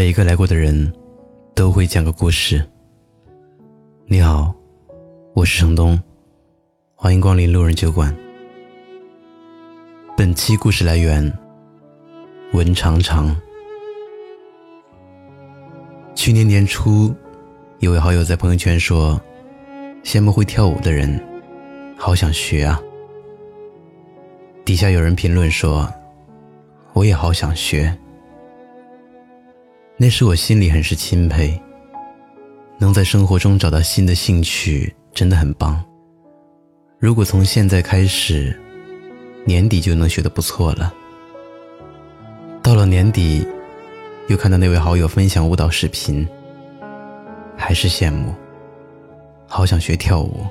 每一个来过的人，都会讲个故事。你好，我是程东，欢迎光临路人酒馆。本期故事来源文长长。去年年初，有位好友在朋友圈说：“羡慕会跳舞的人，好想学啊。”底下有人评论说：“我也好想学。”那时我心里很是钦佩，能在生活中找到新的兴趣真的很棒。如果从现在开始，年底就能学得不错了。到了年底，又看到那位好友分享舞蹈视频，还是羡慕，好想学跳舞。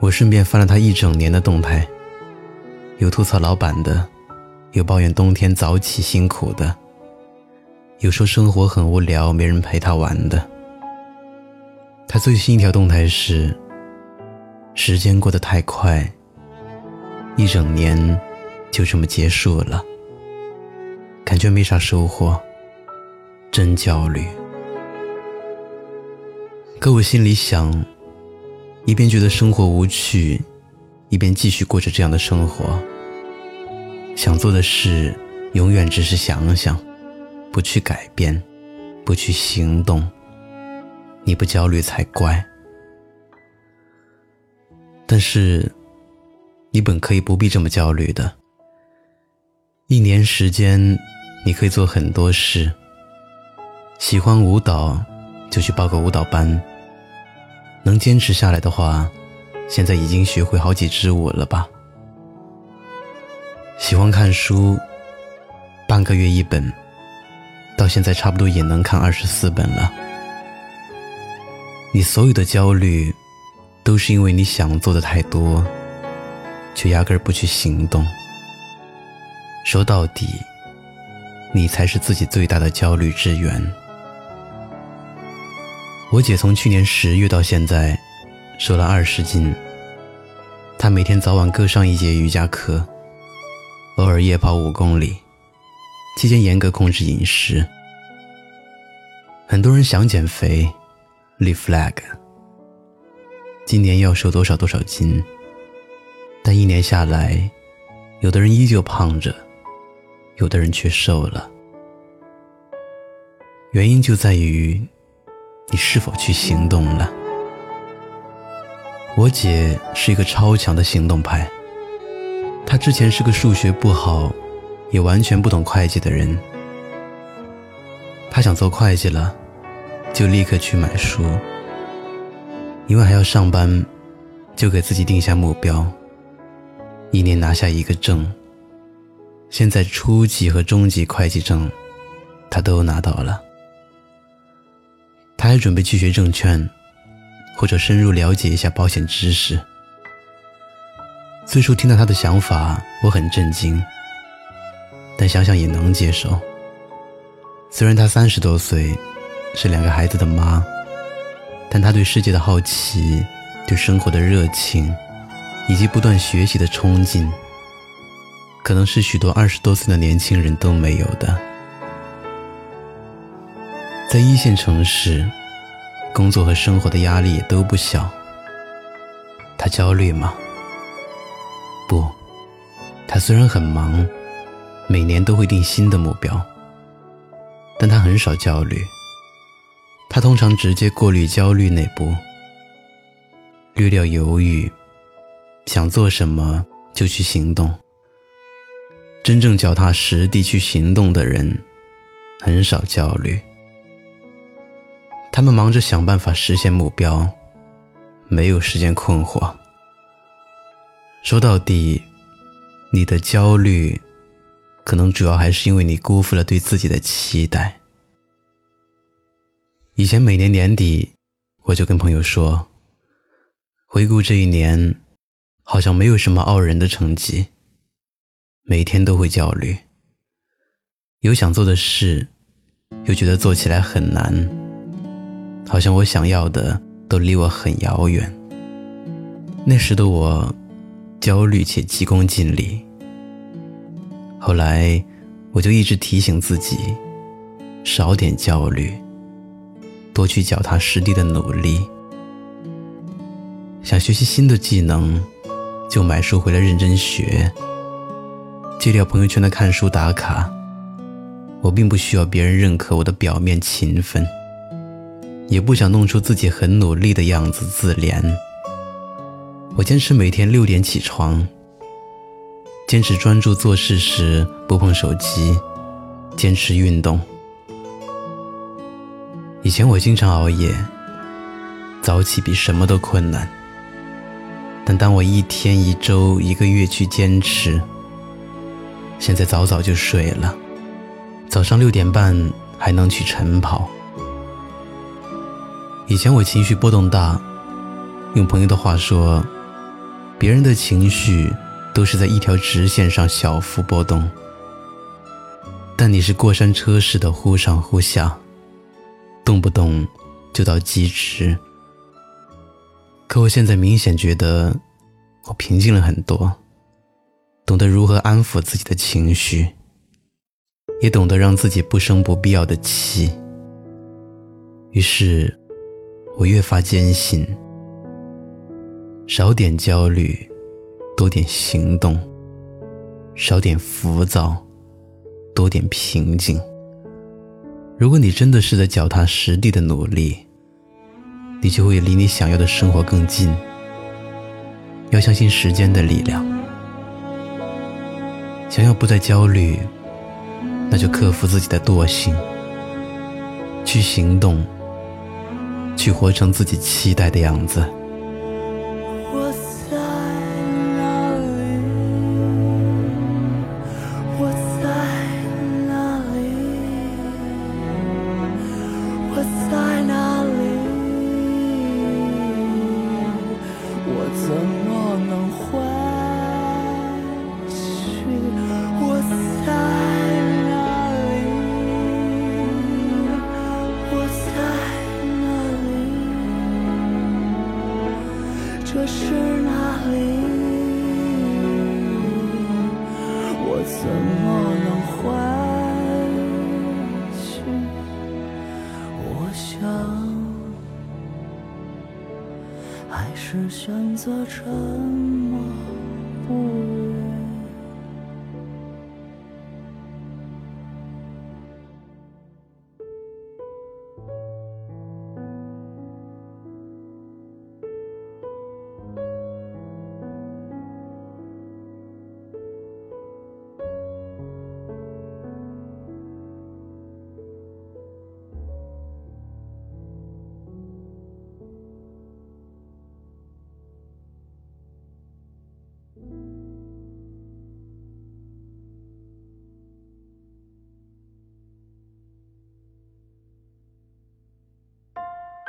我顺便翻了他一整年的动态，有吐槽老板的，有抱怨冬天早起辛苦的。有说生活很无聊，没人陪他玩的。他最新一条动态是：时间过得太快，一整年就这么结束了，感觉没啥收获，真焦虑。可我心里想，一边觉得生活无趣，一边继续过着这样的生活。想做的事，永远只是想想。不去改变，不去行动，你不焦虑才怪。但是，你本可以不必这么焦虑的。一年时间，你可以做很多事。喜欢舞蹈，就去报个舞蹈班。能坚持下来的话，现在已经学会好几支舞了吧？喜欢看书，半个月一本。到现在差不多也能看二十四本了。你所有的焦虑，都是因为你想做的太多，却压根儿不去行动。说到底，你才是自己最大的焦虑之源。我姐从去年十月到现在，瘦了二十斤。她每天早晚各上一节瑜伽课，偶尔夜跑五公里。期间严格控制饮食。很多人想减肥，立 flag，今年要瘦多少多少斤。但一年下来，有的人依旧胖着，有的人却瘦了。原因就在于你是否去行动了。我姐是一个超强的行动派，她之前是个数学不好。也完全不懂会计的人，他想做会计了，就立刻去买书。因为还要上班，就给自己定下目标，一年拿下一个证。现在初级和中级会计证，他都拿到了。他还准备去学证券，或者深入了解一下保险知识。最初听到他的想法，我很震惊。但想想也能接受。虽然她三十多岁，是两个孩子的妈，但她对世界的好奇、对生活的热情，以及不断学习的冲劲，可能是许多二十多岁的年轻人都没有的。在一线城市，工作和生活的压力也都不小。她焦虑吗？不，她虽然很忙。每年都会定新的目标，但他很少焦虑。他通常直接过滤焦虑那步，略掉犹豫，想做什么就去行动。真正脚踏实地去行动的人，很少焦虑。他们忙着想办法实现目标，没有时间困惑。说到底，你的焦虑。可能主要还是因为你辜负了对自己的期待。以前每年年底，我就跟朋友说，回顾这一年，好像没有什么傲人的成绩。每天都会焦虑，有想做的事，又觉得做起来很难，好像我想要的都离我很遥远。那时的我，焦虑且急功近利。后来，我就一直提醒自己少点焦虑，多去脚踏实地的努力。想学习新的技能，就买书回来认真学。戒掉朋友圈的看书打卡。我并不需要别人认可我的表面勤奋，也不想弄出自己很努力的样子自怜。我坚持每天六点起床，坚持专注做事时不碰手机，坚持运动。以前我经常熬夜，早起比什么都困难。但当我一天、一周、一个月去坚持，现在早早就睡了。早上六点半还能去晨跑。以前我情绪波动大，用朋友的话说，别人的情绪都是在一条直线上小幅波动，但你是过山车似的忽上忽下，动不动就到极值。可我现在明显觉得我平静了很多，懂得如何安抚自己的情绪。也懂得让自己不生不必要的气，于是，我越发坚信：少点焦虑，多点行动；少点浮躁，多点平静。如果你真的是在脚踏实地的努力，你就会离你想要的生活更近。要相信时间的力量，想要不再焦虑。那就克服自己的惰性，去行动，去活成自己期待的样子。我在哪里？我怎么能回去？我在哪里？我在哪里？这是哪里？我怎么能回还是选择沉默不语。